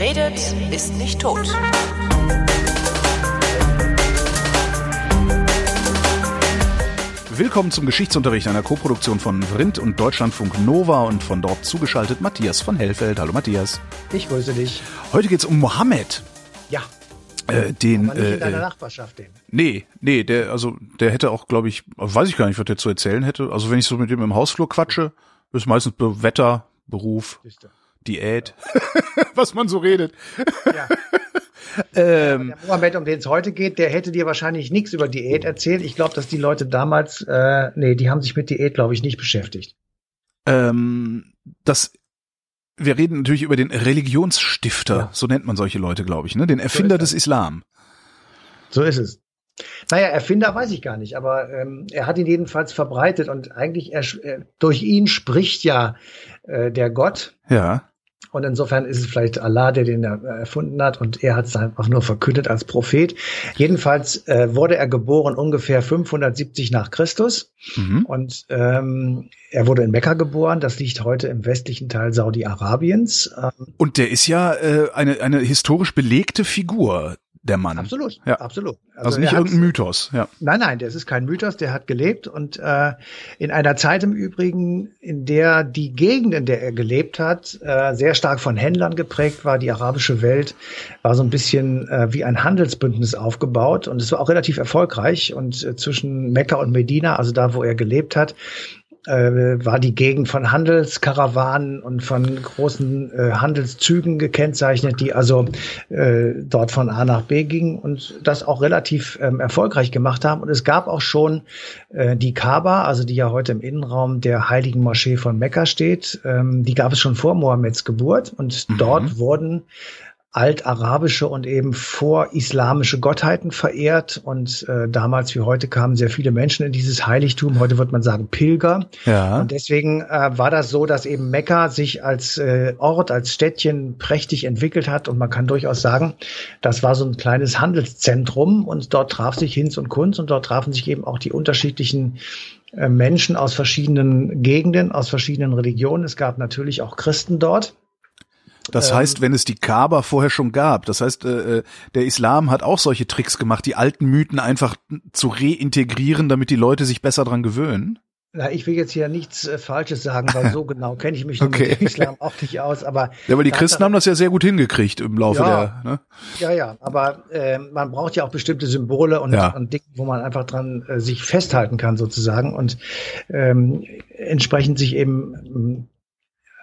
Wer redet, ist nicht tot. Willkommen zum Geschichtsunterricht einer Koproduktion von Vrindt und Deutschlandfunk Nova und von dort zugeschaltet Matthias von Hellfeld. Hallo Matthias. Ich grüße dich. Heute geht's um Mohammed. Ja. Äh, den, Aber nicht äh, in deiner äh, Nachbarschaft den. nee, nee, der, also, der hätte auch, glaube ich, weiß ich gar nicht, was der zu erzählen hätte. Also, wenn ich so mit dem im Hausflur quatsche, ist meistens Wetter, Beruf, Siehste. Diät, was man so redet. Ja. Ähm, Der Mohammed, um den es heute geht, der hätte dir wahrscheinlich nichts über Diät erzählt. Ich glaube, dass die Leute damals, äh, nee, die haben sich mit Diät, glaube ich, nicht beschäftigt. ähm, das, wir reden natürlich über den Religionsstifter, Ja. so nennt man solche Leute, glaube ich, ne? Den Erfinder das. des Islam. So ist es. Naja, Erfinder weiß ich gar nicht, aber ähm, er hat ihn jedenfalls verbreitet und eigentlich er, äh, durch ihn spricht ja äh, der Gott. Ja. Und insofern ist es vielleicht Allah, der den er- erfunden hat und er hat es einfach nur verkündet als Prophet. Jedenfalls äh, wurde er geboren ungefähr 570 nach Christus Mhm. und ähm, er wurde in Mekka geboren. Das liegt heute im westlichen Teil Saudi-Arabiens. Ähm, Und der ist ja äh, eine, eine historisch belegte Figur, der Mann. absolut, Ja. absolut. Also, er nicht irgendein Mythos, ja. Nein, nein, das ist kein Mythos, der hat gelebt und äh, in einer Zeit im Übrigen, in der die Gegend, in der er gelebt hat, äh, sehr stark von Händlern geprägt war. Die arabische Welt war so ein bisschen äh, wie ein Handelsbündnis aufgebaut und es war auch relativ erfolgreich. Und äh, zwischen Mekka und Medina, also da, wo er gelebt hat, äh, war die Gegend von Handelskarawanen und von großen äh, Handelszügen gekennzeichnet, die also äh, dort von A nach B gingen und das auch relativ ähm, erfolgreich gemacht haben. Und es gab auch schon äh, die Kaaba, also die ja heute im Innenraum der heiligen Moschee von Mekka steht, ähm, die gab es schon vor Mohammeds Geburt und Mhm. dort wurden altarabische und eben vorislamische Gottheiten verehrt. Und äh, damals wie heute kamen sehr viele Menschen in dieses Heiligtum. Heute wird man sagen Pilger. Ja. Und deswegen äh, war das so, dass eben Mekka sich als äh, Ort, als Städtchen prächtig entwickelt hat. Und man kann durchaus sagen, das war so ein kleines Handelszentrum. Und dort traf sich Hinz und Kunz. Und dort trafen sich eben auch die unterschiedlichen äh, Menschen aus verschiedenen Gegenden, aus verschiedenen Religionen. Es gab natürlich auch Christen dort. Das ähm, heißt, wenn es die Kaaba vorher schon gab, das heißt, äh, äh, der Islam hat auch solche Tricks gemacht, die alten Mythen einfach zu reintegrieren, damit die Leute sich besser dran gewöhnen. Na, ich will jetzt hier nichts äh, Falsches sagen, weil so genau kenne ich mich Okay. mit dem Islam auch nicht aus. Aber Ja, aber die Christen haben das ja sehr gut hingekriegt im Laufe Ja. der. Ne? Ja, ja, aber äh, man braucht ja auch bestimmte Symbole und, Ja. und Dinge, wo man einfach dran äh, sich festhalten kann sozusagen und ähm, entsprechend sich eben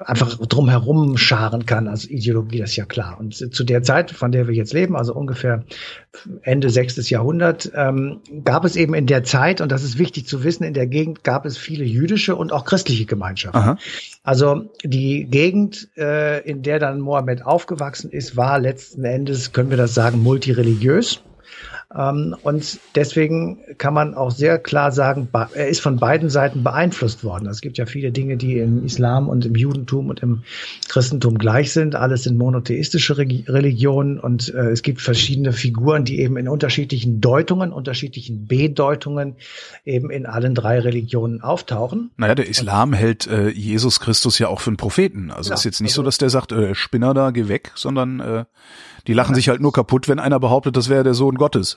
einfach drumherum scharen kann als Ideologie, das ist ja klar. Und zu der Zeit, von der wir jetzt leben, also ungefähr Ende sechstes Jahrhundert, ähm, gab es eben in der Zeit, und das ist wichtig zu wissen, in der Gegend gab es viele jüdische und auch christliche Gemeinschaften. Aha. Also die Gegend, äh, in der dann Mohammed aufgewachsen ist, war letzten Endes, können wir das sagen, multireligiös. Ähm, und deswegen kann man auch sehr klar sagen, er ist von beiden Seiten beeinflusst worden. Es gibt ja viele Dinge, die im Islam und im Judentum und im Christentum gleich sind. Alles sind monotheistische Religionen und äh, es gibt verschiedene Figuren, die eben in unterschiedlichen Deutungen, unterschiedlichen Bedeutungen eben in allen drei Religionen auftauchen. Naja, der Islam hält äh, Jesus Christus ja auch für einen Propheten. Also Ja, ist jetzt nicht also- so, dass der sagt, äh, Spinner da, geh weg, sondern äh, die lachen sich halt nur kaputt, wenn einer behauptet, das wäre der Sohn Gottes.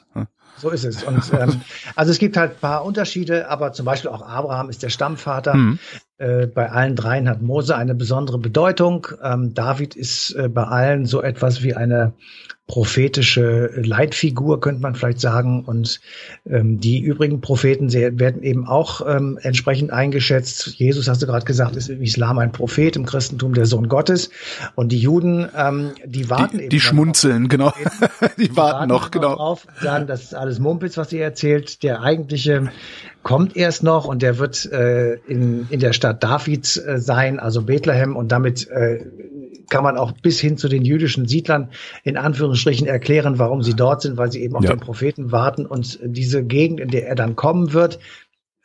So ist es. Und ähm, also es gibt halt ein paar Unterschiede, aber zum Beispiel auch Abraham ist der Stammvater. Mhm. Äh, bei allen dreien hat Mose eine besondere Bedeutung. Ähm, David ist äh, bei allen so etwas wie eine prophetische Leitfigur, könnte man vielleicht sagen. Und ähm, die übrigen Propheten sehr, werden eben auch ähm, entsprechend eingeschätzt. Jesus, hast du gerade gesagt, ist im Islam ein Prophet, im Christentum der Sohn Gottes. Und die Juden, ähm, die warten Die, eben. die schmunzeln, genau. die die warten noch, genau. Drauf, sagen, das ist alles Mumpitz, was ihr erzählt. Der eigentliche kommt erst noch und der wird äh, in, in der Stadt Davids äh, sein, also Bethlehem. Und damit äh, kann man auch bis hin zu den jüdischen Siedlern in Anführungsstrichen erklären, warum sie dort sind, weil sie eben auf Ja. den Propheten warten. Und diese Gegend, in der er dann kommen wird,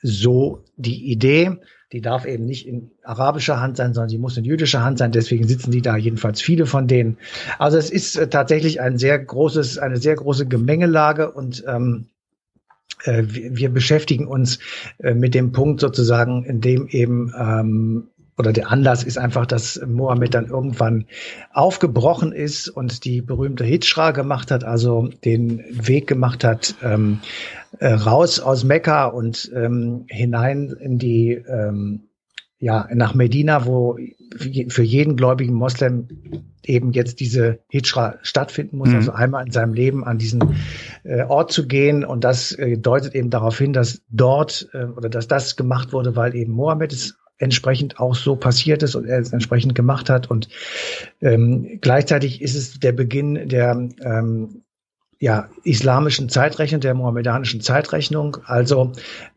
so die Idee, die darf eben nicht in arabischer Hand sein, sondern die muss in jüdischer Hand sein. Deswegen sitzen die da jedenfalls viele von denen. Also es ist äh, tatsächlich ein sehr großes, eine sehr große Gemengelage und ähm, äh, wir, wir beschäftigen uns äh, mit dem Punkt sozusagen, in dem eben ähm, oder der Anlass ist einfach, dass Mohammed dann irgendwann aufgebrochen ist und die berühmte Hijra gemacht hat, also den Weg gemacht hat, ähm, äh, raus aus Mekka und ähm, hinein in die ähm, ja, nach Medina, wo für jeden gläubigen Moslem eben jetzt diese Hijra stattfinden muss, mhm. also einmal in seinem Leben an diesen äh, Ort zu gehen. Und das äh, deutet eben darauf hin, dass dort äh, oder dass das gemacht wurde, weil eben Mohammed es entsprechend auch so passiert ist und er es entsprechend gemacht hat. Und ähm, gleichzeitig ist es der Beginn der ähm, ja, islamischen Zeitrechnung, der mohammedanischen Zeitrechnung. Also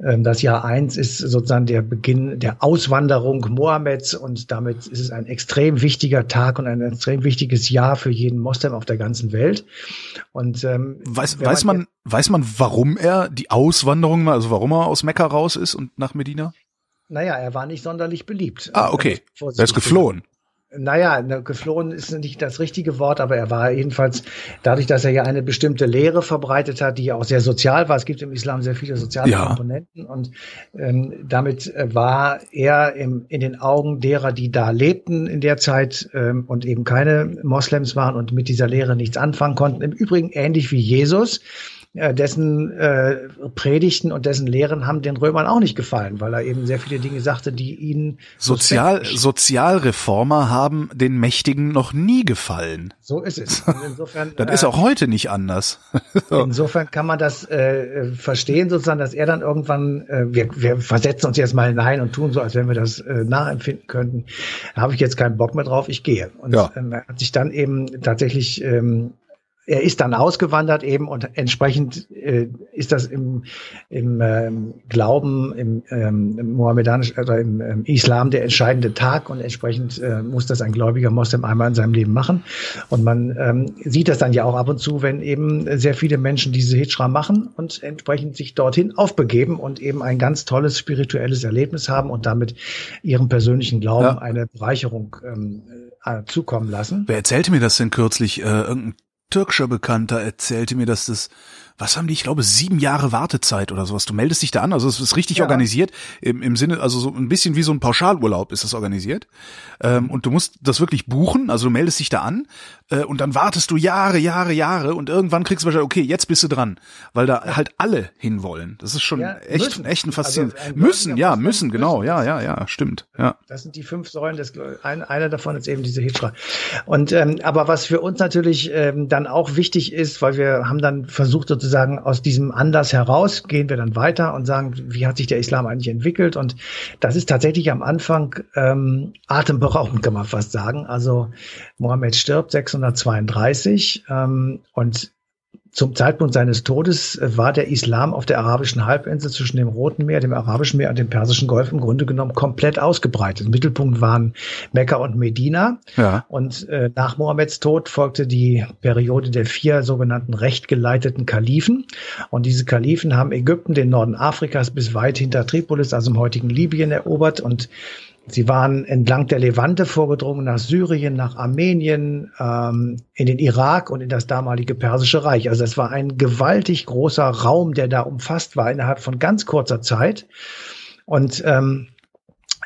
ähm, das Jahr eins ist sozusagen der Beginn der Auswanderung Mohammeds und damit ist es ein extrem wichtiger Tag und ein extrem wichtiges Jahr für jeden Moslem auf der ganzen Welt. Und ähm, weiß, weiß man, weiß man, warum er die Auswanderung, also warum er aus Mekka raus ist und nach Medina? Naja, er war nicht sonderlich beliebt. Ah, okay. Er ist geflohen. Naja, geflohen ist nicht das richtige Wort, aber er war jedenfalls dadurch, dass er ja eine bestimmte Lehre verbreitet hat, die ja auch sehr sozial war. Es gibt im Islam sehr viele soziale ja. Komponenten und ähm, damit äh, war er im, in den Augen derer, die da lebten in der Zeit ähm, und eben keine Moslems waren und mit dieser Lehre nichts anfangen konnten. Im Übrigen ähnlich wie Jesus dessen äh, Predigten und dessen Lehren haben den Römern auch nicht gefallen, weil er eben sehr viele Dinge sagte, die ihnen Sozial Sozialreformer haben den Mächtigen noch nie gefallen. So ist es. insofern, das äh, ist auch heute nicht anders. insofern kann man das äh, verstehen, sozusagen, dass er dann irgendwann, äh, wir, wir versetzen uns jetzt mal hinein und tun so, als wenn wir das äh, nachempfinden könnten. Da habe ich jetzt keinen Bock mehr drauf, ich gehe. Und ja. ähm, er hat sich dann eben tatsächlich ähm, er ist dann ausgewandert eben und entsprechend äh, ist das im, im ähm, Glauben, im, ähm, im mohammedanischen oder im ähm, Islam der entscheidende Tag und entsprechend äh, muss das ein gläubiger Moslem einmal in seinem Leben machen. Und man ähm, sieht das dann ja auch ab und zu, wenn eben sehr viele Menschen diese Hijra machen und entsprechend sich dorthin aufbegeben und eben ein ganz tolles spirituelles Erlebnis haben und damit ihrem persönlichen Glauben ja. eine Bereicherung ähm, äh, zukommen lassen. Wer erzählte mir das denn kürzlich? Äh, irgendein türkischer Bekannter erzählte mir, dass das was haben die, ich glaube, sieben Jahre Wartezeit oder sowas. Du meldest dich da an, also es ist richtig ja. organisiert, im, im Sinne, also so ein bisschen wie so ein Pauschalurlaub ist das organisiert. Ähm, und du musst das wirklich buchen, also du meldest dich da an äh, und dann wartest du Jahre, Jahre, Jahre und irgendwann kriegst du wahrscheinlich, okay, jetzt bist du dran, weil da ja. halt alle hinwollen. Das ist schon ja, echt, müssen. echt ein faszinierend. Also ein müssen, ja, müssen, genau, ja, ja, ja, stimmt. Ja. Das sind die fünf Säulen, das, ein, einer davon ist eben diese Hijra. Und ähm, aber was für uns natürlich ähm, dann auch wichtig ist, weil wir haben dann versucht sozusagen sozusagen aus diesem Anlass heraus gehen wir dann weiter und sagen, wie hat sich der Islam eigentlich entwickelt? Und das ist tatsächlich am Anfang ähm, atemberaubend, kann man fast sagen. Also Mohammed stirbt 632 ähm, und zum Zeitpunkt seines Todes äh, war der Islam auf der arabischen Halbinsel zwischen dem Roten Meer, dem Arabischen Meer und dem Persischen Golf im Grunde genommen komplett ausgebreitet. Im Mittelpunkt waren Mekka und Medina. Ja. Und äh, nach Mohammeds Tod folgte die Periode der vier sogenannten rechtgeleiteten Kalifen. Und diese Kalifen haben Ägypten, den Norden Afrikas bis weit hinter Tripolis, also im heutigen Libyen, erobert und Sie waren entlang der Levante vorgedrungen nach Syrien, nach Armenien, ähm, in den Irak und in das damalige Persische Reich. Also es war ein gewaltig großer Raum, der da umfasst war innerhalb von ganz kurzer Zeit. Und ähm,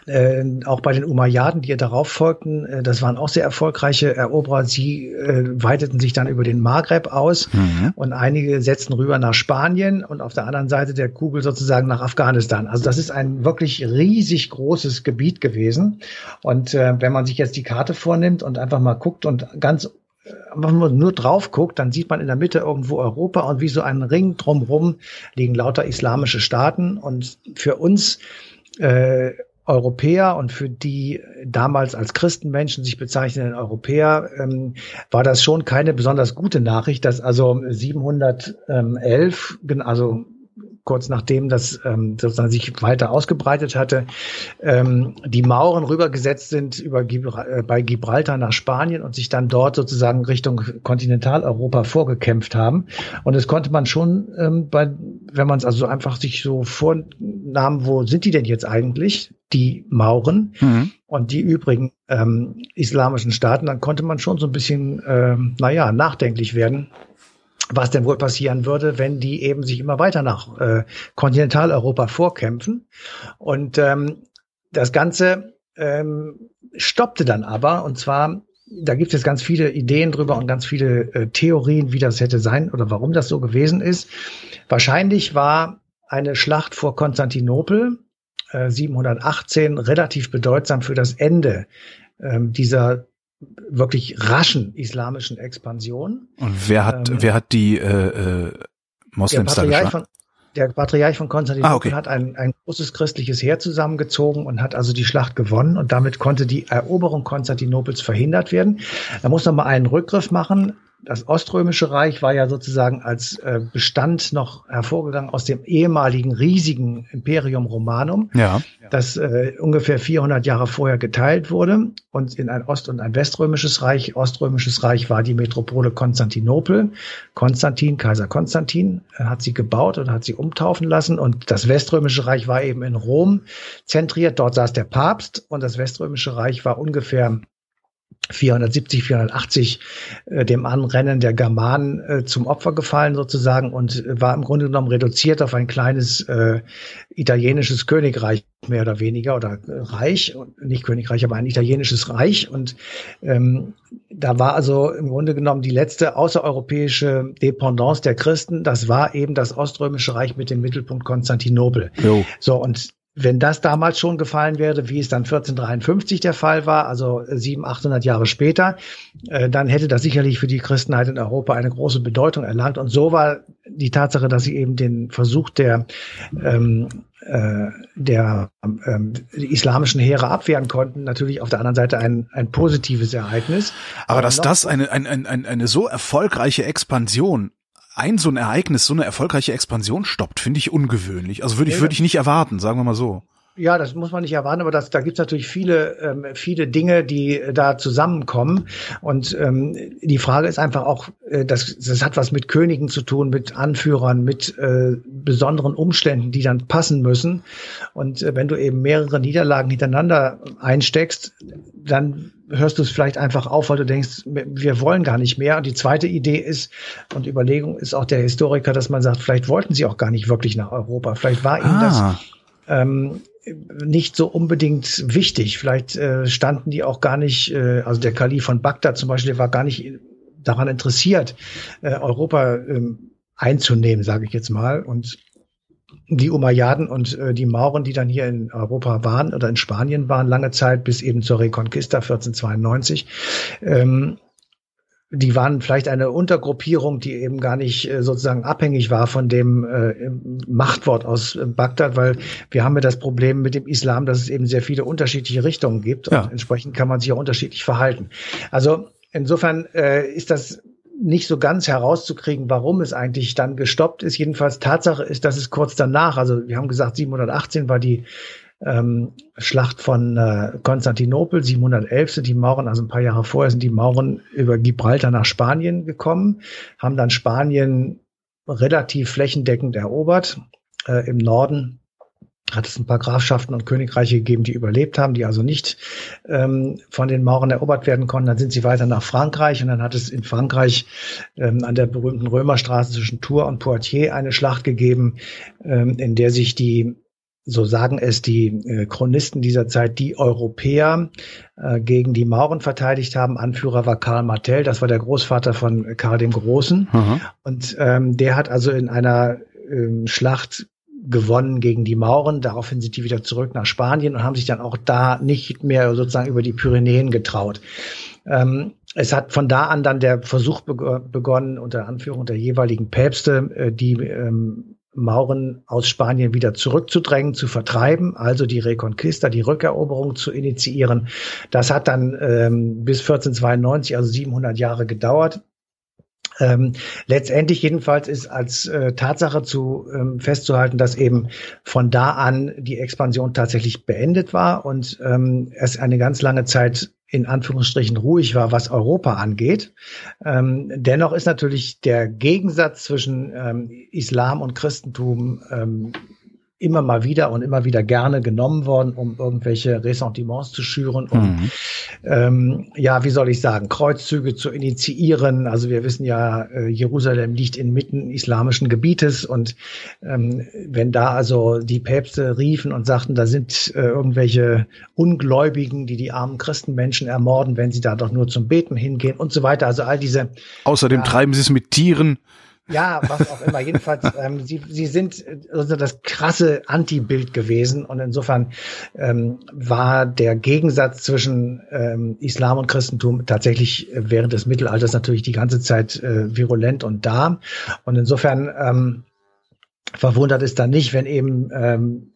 äh, auch bei den Umayyaden, die ihr darauf folgten, äh, das waren auch sehr erfolgreiche Eroberer. Sie äh, weiteten sich dann über den Maghreb aus mhm. und einige setzten rüber nach Spanien und auf der anderen Seite der Kugel sozusagen nach Afghanistan. Also das ist ein wirklich riesig großes Gebiet gewesen. Und äh, wenn man sich jetzt die Karte vornimmt und einfach mal guckt und ganz wenn man nur drauf guckt, dann sieht man in der Mitte irgendwo Europa und wie so ein Ring drumherum liegen lauter islamische Staaten. Und für uns äh, Europäer und für die damals als Christenmenschen sich bezeichnenden Europäer ähm, war das schon keine besonders gute Nachricht, dass also 711, also kurz nachdem das ähm, sozusagen sich weiter ausgebreitet hatte, ähm, die Mauren rübergesetzt sind über Gibra äh, bei Gibraltar nach Spanien und sich dann dort sozusagen Richtung Kontinentaleuropa vorgekämpft haben. Und das konnte man schon, ähm, bei, wenn man es also einfach sich so vornahm, wo sind die denn jetzt eigentlich, die Mauren mhm. und die übrigen ähm, islamischen Staaten, dann konnte man schon so ein bisschen, ähm, naja, nachdenklich werden was denn wohl passieren würde, wenn die eben sich immer weiter nach äh, Kontinentaleuropa vorkämpfen. Und ähm, das Ganze ähm, stoppte dann aber, und zwar da gibt es ganz viele Ideen drüber und ganz viele äh, Theorien, wie das hätte sein oder warum das so gewesen ist. Wahrscheinlich war eine Schlacht vor Konstantinopel äh, 718 relativ bedeutsam für das Ende äh, dieser wirklich raschen islamischen Expansion. Und wer hat, ähm, wer hat die äh, äh, Moslems da geschlagen? der Patriarch von Konstantinopel ah, okay. hat ein, ein großes christliches Heer zusammengezogen und hat also die Schlacht gewonnen und damit konnte die Eroberung Konstantinopels verhindert werden. Da muss noch mal einen Rückgriff machen das Oströmische Reich war ja sozusagen als äh, Bestand noch hervorgegangen aus dem ehemaligen riesigen Imperium Romanum, ja. das äh, ungefähr 400 Jahre vorher geteilt wurde und in ein Ost- und ein Weströmisches Reich. Oströmisches Reich war die Metropole Konstantinopel. Konstantin, Kaiser Konstantin, äh, hat sie gebaut und hat sie umtaufen lassen und das Weströmische Reich war eben in Rom zentriert. Dort saß der Papst und das Weströmische Reich war ungefähr 470, 480 äh, dem Anrennen der Germanen äh, zum Opfer gefallen sozusagen und war im Grunde genommen reduziert auf ein kleines äh, italienisches Königreich mehr oder weniger oder äh, Reich, nicht Königreich, aber ein italienisches Reich und ähm, da war also im Grunde genommen die letzte außereuropäische Dependance der Christen, das war eben das Oströmische Reich mit dem Mittelpunkt Konstantinopel. Jo. So und wenn das damals schon gefallen wäre, wie es dann 1453 der Fall war, also 700, 800 Jahre später, äh, dann hätte das sicherlich für die Christenheit in Europa eine große Bedeutung erlangt. Und so war die Tatsache, dass sie eben den Versuch der ähm, äh, der ähm, islamischen Heere abwehren konnten, natürlich auf der anderen Seite ein, ein positives Ereignis. Aber, Aber dass das eine, eine, eine, eine so erfolgreiche Expansion ein so ein Ereignis, so eine erfolgreiche Expansion stoppt, finde ich ungewöhnlich. Also würde ich, würde ich nicht erwarten, sagen wir mal so. Ja, das muss man nicht erwarten, aber das, da gibt's natürlich viele, ähm, viele Dinge, die da zusammenkommen. Und ähm, die Frage ist einfach auch, äh, das, das hat was mit Königen zu tun, mit Anführern, mit äh, besonderen Umständen, die dann passen müssen. Und äh, wenn du eben mehrere Niederlagen hintereinander einsteckst, dann hörst du es vielleicht einfach auf, weil du denkst, wir wollen gar nicht mehr. Und die zweite Idee ist, und Überlegung ist auch der Historiker, dass man sagt, vielleicht wollten sie auch gar nicht wirklich nach Europa. Vielleicht war ihnen ah. das ähm, nicht so unbedingt wichtig. Vielleicht äh, standen die auch gar nicht, äh, also der Kalif von Bagdad zum Beispiel, der war gar nicht daran interessiert, äh, Europa ähm, einzunehmen, sage ich jetzt mal. Und die Umayyaden und äh, die Mauren, die dann hier in Europa waren oder in Spanien waren, lange Zeit bis eben zur Reconquista 1492, ähm, die waren vielleicht eine Untergruppierung, die eben gar nicht äh, sozusagen abhängig war von dem äh, Machtwort aus äh, Bagdad, weil wir haben ja das Problem mit dem Islam, dass es eben sehr viele unterschiedliche Richtungen gibt und entsprechend kann man sich auch unterschiedlich verhalten. Also insofern äh, ist das nicht so ganz herauszukriegen, warum es eigentlich dann gestoppt ist. Jedenfalls Tatsache ist, dass es kurz danach, also wir haben gesagt, 718 war die ähm, Schlacht von äh, Konstantinopel, 711 sind die Mauren, also ein paar Jahre vorher sind die Mauren über Gibraltar nach Spanien gekommen, haben dann Spanien relativ flächendeckend erobert. Äh, Im Norden hat es ein paar Grafschaften und Königreiche gegeben, die überlebt haben, die also nicht ähm, von den Mauren erobert werden konnten. Dann sind sie weiter nach Frankreich und dann hat es in Frankreich ähm, an der berühmten Römerstraße zwischen Tours und Poitiers eine Schlacht gegeben, ähm, in der sich die so sagen es die äh, Chronisten dieser Zeit, die Europäer äh, gegen die Mauren verteidigt haben. Anführer war Karl Martel, das war der Großvater von Karl dem Großen. Mhm. Und ähm, der hat also in einer ähm, Schlacht gewonnen gegen die Mauren. Daraufhin sind die wieder zurück nach Spanien und haben sich dann auch da nicht mehr sozusagen über die Pyrenäen getraut. Ähm, es hat von da an dann der Versuch begonnen, unter Anführung der jeweiligen Päpste, äh, die ähm, Mauren aus Spanien wieder zurückzudrängen, zu vertreiben, also die Reconquista, die Rückeroberung zu initiieren. Das hat dann ähm, bis 1492, also 700 Jahre gedauert. Ähm, letztendlich jedenfalls ist als äh, Tatsache zu ähm, festzuhalten, dass eben von da an die Expansion tatsächlich beendet war und ähm, es eine ganz lange Zeit in Anführungsstrichen ruhig war, was Europa angeht. Ähm, dennoch ist natürlich der Gegensatz zwischen ähm, Islam und Christentum ähm, immer mal wieder und immer wieder gerne genommen worden, um irgendwelche Ressentiments zu schüren und mhm. ähm, ja, wie soll ich sagen, Kreuzzüge zu initiieren. Also wir wissen ja, äh, Jerusalem liegt inmitten islamischen Gebietes und ähm, wenn da also die Päpste riefen und sagten, da sind äh, irgendwelche Ungläubigen, die die armen Christenmenschen ermorden, wenn sie da doch nur zum Beten hingehen und so weiter. Also all diese. Außerdem ja, treiben sie es mit Tieren. Ja, was auch immer. Jedenfalls, ähm, sie, sie sind also das krasse Anti-Bild gewesen und insofern ähm, war der Gegensatz zwischen ähm, Islam und Christentum tatsächlich während des Mittelalters natürlich die ganze Zeit äh, virulent und da. Und insofern ähm, verwundert es dann nicht, wenn eben ähm,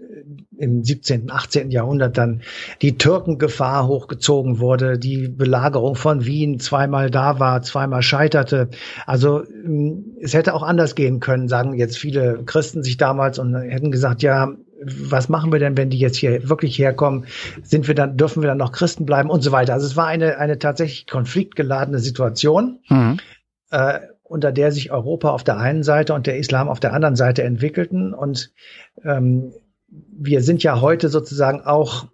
im 17., 18. Jahrhundert dann die Türkengefahr hochgezogen wurde, die Belagerung von Wien zweimal da war, zweimal scheiterte. Also ähm, es hätte auch anders gehen können, sagen jetzt viele Christen sich damals und hätten gesagt, ja, was machen wir denn, wenn die jetzt hier wirklich herkommen? Sind wir dann, dürfen wir dann noch Christen bleiben und so weiter? Also es war eine, eine tatsächlich konfliktgeladene Situation. Mhm. Äh, unter der sich Europa auf der einen Seite und der Islam auf der anderen Seite entwickelten. Und ähm, wir sind ja heute sozusagen auch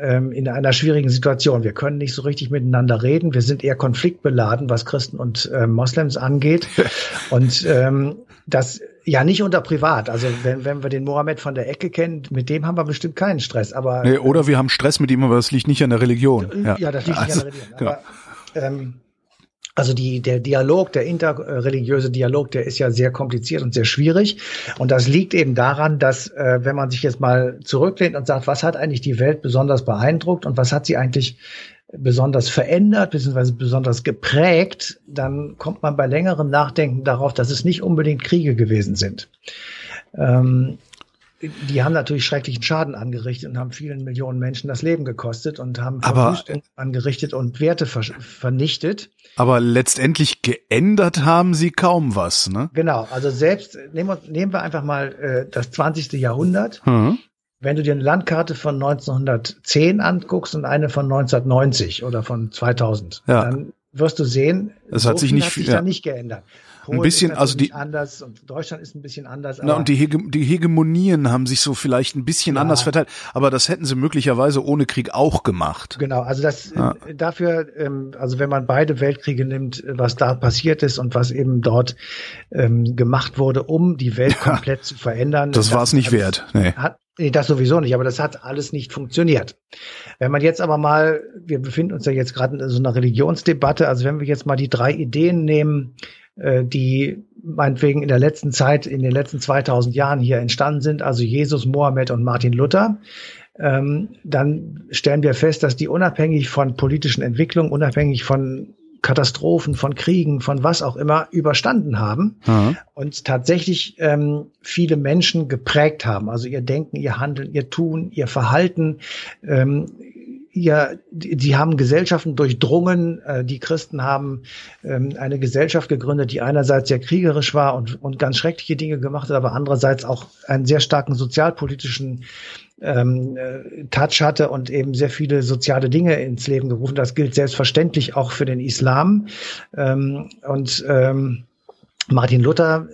ähm, in einer schwierigen Situation. Wir können nicht so richtig miteinander reden. Wir sind eher konfliktbeladen, was Christen und äh, Moslems angeht. und ähm, das ja nicht unter Privat. Also wenn, wenn wir den Mohammed von der Ecke kennen, mit dem haben wir bestimmt keinen Stress. Aber nee, oder wir haben Stress mit ihm, aber das liegt nicht an der Religion. Ja, ja das liegt also, nicht an der Religion. Genau. Aber, ähm, also die, der Dialog, der interreligiöse Dialog, der ist ja sehr kompliziert und sehr schwierig. Und das liegt eben daran, dass äh, wenn man sich jetzt mal zurücklehnt und sagt, was hat eigentlich die Welt besonders beeindruckt und was hat sie eigentlich besonders verändert bzw. besonders geprägt, dann kommt man bei längerem Nachdenken darauf, dass es nicht unbedingt Kriege gewesen sind. Ähm, die haben natürlich schrecklichen Schaden angerichtet und haben vielen Millionen Menschen das Leben gekostet und haben Verwüstung angerichtet und Werte ver vernichtet. Aber letztendlich geändert haben sie kaum was, ne? Genau, also selbst nehmen wir, nehmen wir einfach mal äh, das 20. Jahrhundert. Mhm. Wenn du dir eine Landkarte von 1910 anguckst und eine von 1990 oder von 2000, ja. dann wirst du sehen, es so hat sich nicht hat sich ja. da nicht geändert. Polen ein bisschen, also die anders und Deutschland ist ein bisschen anders. Na, und die, Hege, die Hegemonien haben sich so vielleicht ein bisschen ja. anders verteilt, aber das hätten sie möglicherweise ohne Krieg auch gemacht. Genau, also das ja. dafür, ähm, also wenn man beide Weltkriege nimmt, was da passiert ist und was eben dort ähm, gemacht wurde, um die Welt komplett zu verändern. Das, das war es nicht wert. Nee. Hat, Nee, das sowieso nicht, aber das hat alles nicht funktioniert. Wenn man jetzt aber mal, wir befinden uns ja jetzt gerade in so einer Religionsdebatte, also wenn wir jetzt mal die drei Ideen nehmen, äh, die meinetwegen in der letzten Zeit, in den letzten 2000 Jahren hier entstanden sind, also Jesus, Mohammed und Martin Luther, ähm, dann stellen wir fest, dass die unabhängig von politischen Entwicklungen, unabhängig von Katastrophen, von Kriegen, von was auch immer überstanden haben mhm. und tatsächlich ähm, viele Menschen geprägt haben. Also ihr Denken, ihr Handeln, ihr Tun, ihr Verhalten, ähm, ja, die, die haben Gesellschaften durchdrungen. Äh, die Christen haben ähm, eine Gesellschaft gegründet, die einerseits sehr kriegerisch war und, und ganz schreckliche Dinge gemacht hat, aber andererseits auch einen sehr starken sozialpolitischen ähm, äh, Touch hatte und eben sehr viele soziale Dinge ins Leben gerufen. Das gilt selbstverständlich auch für den Islam. Ähm, und ähm, Martin Luther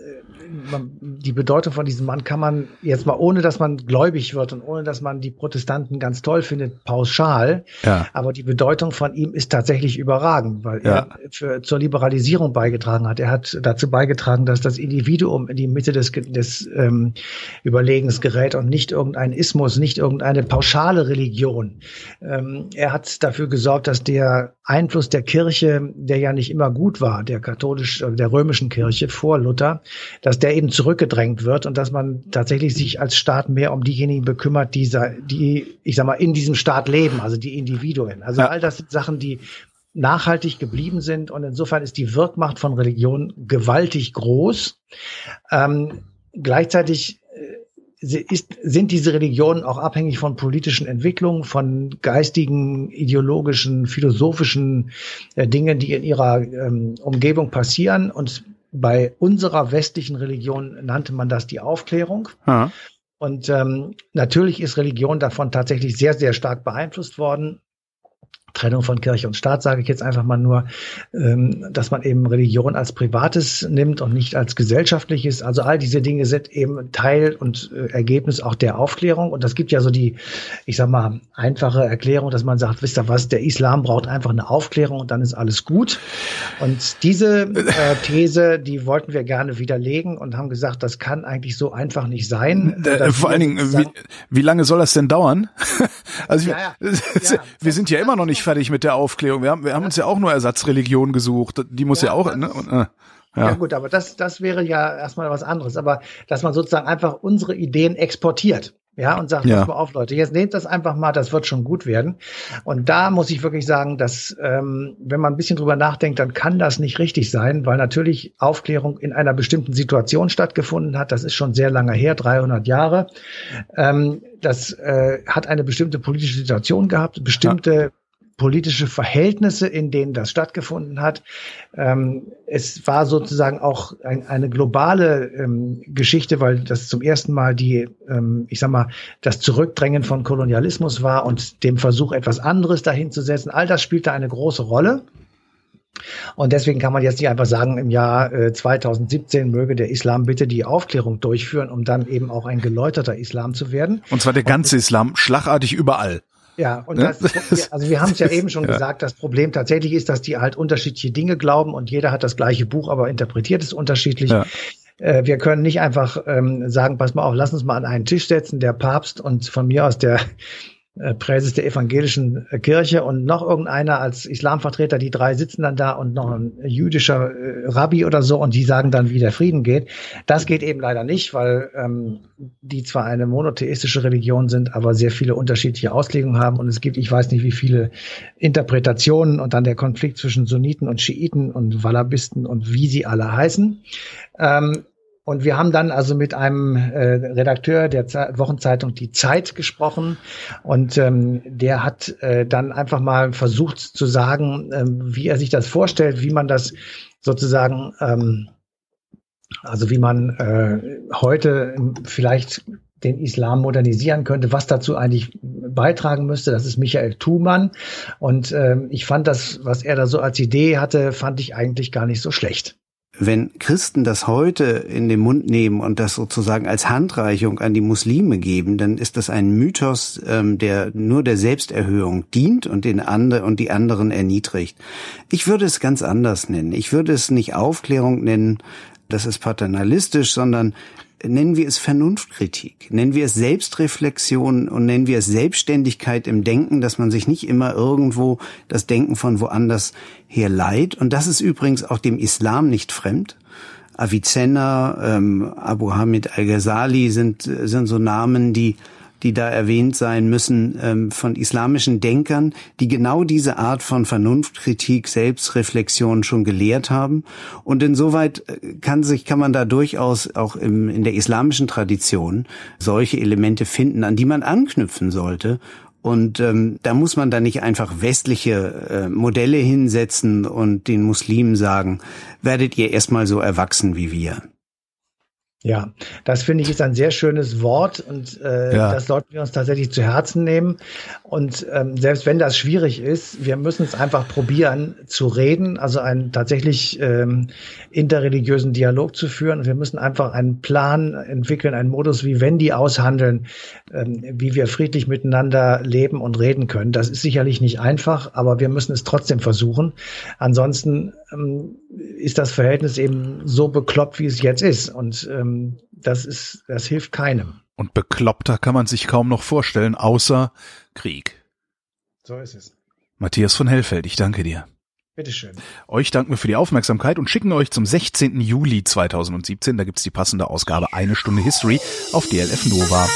die Bedeutung von diesem Mann kann man jetzt mal, ohne dass man gläubig wird und ohne dass man die Protestanten ganz toll findet, pauschal. Ja. Aber die Bedeutung von ihm ist tatsächlich überragend, weil ja. er für, zur Liberalisierung beigetragen hat. Er hat dazu beigetragen, dass das Individuum in die Mitte des, des ähm, Überlegens gerät und nicht irgendein Ismus, nicht irgendeine pauschale Religion. Ähm, er hat dafür gesorgt, dass der Einfluss der Kirche, der ja nicht immer gut war, der katholisch, der römischen Kirche vor Luther, dass der eben zurückgedrängt wird und dass man tatsächlich sich als Staat mehr um diejenigen bekümmert, die, die ich sag mal, in diesem Staat leben, also die Individuen. Also ja. all das sind Sachen, die nachhaltig geblieben sind und insofern ist die Wirkmacht von Religion gewaltig groß. Ähm, gleichzeitig äh, ist, sind diese Religionen auch abhängig von politischen Entwicklungen, von geistigen, ideologischen, philosophischen äh, Dingen, die in ihrer ähm, Umgebung passieren. Und bei unserer westlichen Religion nannte man das die Aufklärung. Ja. Und ähm, natürlich ist Religion davon tatsächlich sehr, sehr stark beeinflusst worden. Trennung von Kirche und Staat, sage ich jetzt einfach mal nur, ähm, dass man eben Religion als Privates nimmt und nicht als gesellschaftliches. Also all diese Dinge sind eben Teil und äh, Ergebnis auch der Aufklärung. Und das gibt ja so die, ich sag mal, einfache Erklärung, dass man sagt, wisst ihr was, der Islam braucht einfach eine Aufklärung und dann ist alles gut. Und diese äh, These, die wollten wir gerne widerlegen und haben gesagt, das kann eigentlich so einfach nicht sein. Äh, vor allen Dingen, wie, wie lange soll das denn dauern? also ja, ja. wir, wir sind ja immer noch nicht fertig mit der Aufklärung. Wir haben, wir haben uns ja auch nur Ersatzreligion gesucht. Die muss ja, ja auch. Ne? Und, äh, ja. ja gut, aber das, das wäre ja erstmal was anderes. Aber dass man sozusagen einfach unsere Ideen exportiert. Ja, und sagt, ja. pass mal auf, Leute, jetzt nehmt das einfach mal, das wird schon gut werden. Und da muss ich wirklich sagen, dass, ähm, wenn man ein bisschen drüber nachdenkt, dann kann das nicht richtig sein, weil natürlich Aufklärung in einer bestimmten Situation stattgefunden hat. Das ist schon sehr lange her, 300 Jahre. Ähm, das äh, hat eine bestimmte politische Situation gehabt, bestimmte ja politische Verhältnisse, in denen das stattgefunden hat. Ähm, es war sozusagen auch ein, eine globale ähm, Geschichte, weil das zum ersten Mal die, ähm, ich sag mal, das Zurückdrängen von Kolonialismus war und dem Versuch, etwas anderes dahin zu setzen. All das spielte eine große Rolle. Und deswegen kann man jetzt nicht einfach sagen, im Jahr äh, 2017 möge der Islam bitte die Aufklärung durchführen, um dann eben auch ein geläuterter Islam zu werden. Und zwar der ganze Islam, schlagartig überall. Ja, und ne? das, also wir haben es ja eben schon ja. gesagt, das Problem tatsächlich ist, dass die halt unterschiedliche Dinge glauben und jeder hat das gleiche Buch, aber interpretiert es unterschiedlich. Ja. Äh, wir können nicht einfach ähm, sagen, pass mal auf, lass uns mal an einen Tisch setzen, der Papst und von mir aus der äh, Präses der evangelischen äh, Kirche und noch irgendeiner als Islamvertreter, die drei sitzen dann da und noch ein jüdischer äh, Rabbi oder so und die sagen dann, wie der Frieden geht. Das geht eben leider nicht, weil ähm, die zwar eine monotheistische Religion sind, aber sehr viele unterschiedliche Auslegungen haben und es gibt, ich weiß nicht, wie viele Interpretationen und dann der Konflikt zwischen Sunniten und Schiiten und Wallabisten und wie sie alle heißen. Ähm, und wir haben dann also mit einem äh, Redakteur der Ze Wochenzeitung Die Zeit gesprochen und ähm, der hat äh, dann einfach mal versucht zu sagen, ähm, wie er sich das vorstellt, wie man das sozusagen, ähm, also wie man äh, heute vielleicht den Islam modernisieren könnte, was dazu eigentlich beitragen müsste. Das ist Michael Thumann. Und ähm, ich fand das, was er da so als Idee hatte, fand ich eigentlich gar nicht so schlecht wenn Christen das heute in den Mund nehmen und das sozusagen als Handreichung an die Muslime geben, dann ist das ein Mythos, ähm, der nur der Selbsterhöhung dient und den andere und die anderen erniedrigt. Ich würde es ganz anders nennen. Ich würde es nicht Aufklärung nennen, das ist paternalistisch, sondern nennen wir es Vernunftkritik, nennen wir es Selbstreflexion und nennen wir es Selbstständigkeit im Denken, dass man sich nicht immer irgendwo das Denken von woanders her leiht. Und das ist übrigens auch dem Islam nicht fremd. Avicenna, ähm, Abu Hamid al-Ghazali sind, sind so Namen, die die da erwähnt sein müssen, ähm, von islamischen Denkern, die genau diese Art von Vernunftkritik, Selbstreflexion schon gelehrt haben. Und insoweit äh, kann sich, kann man da durchaus auch im, in der islamischen Tradition solche Elemente finden, an die man anknüpfen sollte. Und ähm, da muss man dann nicht einfach westliche äh, Modelle hinsetzen und den Muslimen sagen, werdet ihr erstmal so erwachsen wie wir. Ja, das finde ich ist ein sehr schönes Wort und äh, ja. das sollten wir uns tatsächlich zu Herzen nehmen. Und ähm, selbst wenn das schwierig ist, wir müssen es einfach probieren zu reden, also einen tatsächlich ähm, interreligiösen Dialog zu führen. Und wir müssen einfach einen Plan entwickeln, einen Modus wie Wendy aushandeln, ähm, wie wir friedlich miteinander leben und reden können. Das ist sicherlich nicht einfach, aber wir müssen es trotzdem versuchen. Ansonsten ähm, ist das Verhältnis eben so bekloppt, wie es jetzt ist. Und ähm, das ist, das hilft keinem. Und bekloppter kann man sich kaum noch vorstellen, außer Krieg. So ist es. Matthias von Hellfeld, ich danke dir. Bitteschön. Euch danken wir für die Aufmerksamkeit und schicken euch zum 16. Juli 2017, da gibt's die passende Ausgabe Eine Stunde History auf DLF Nova.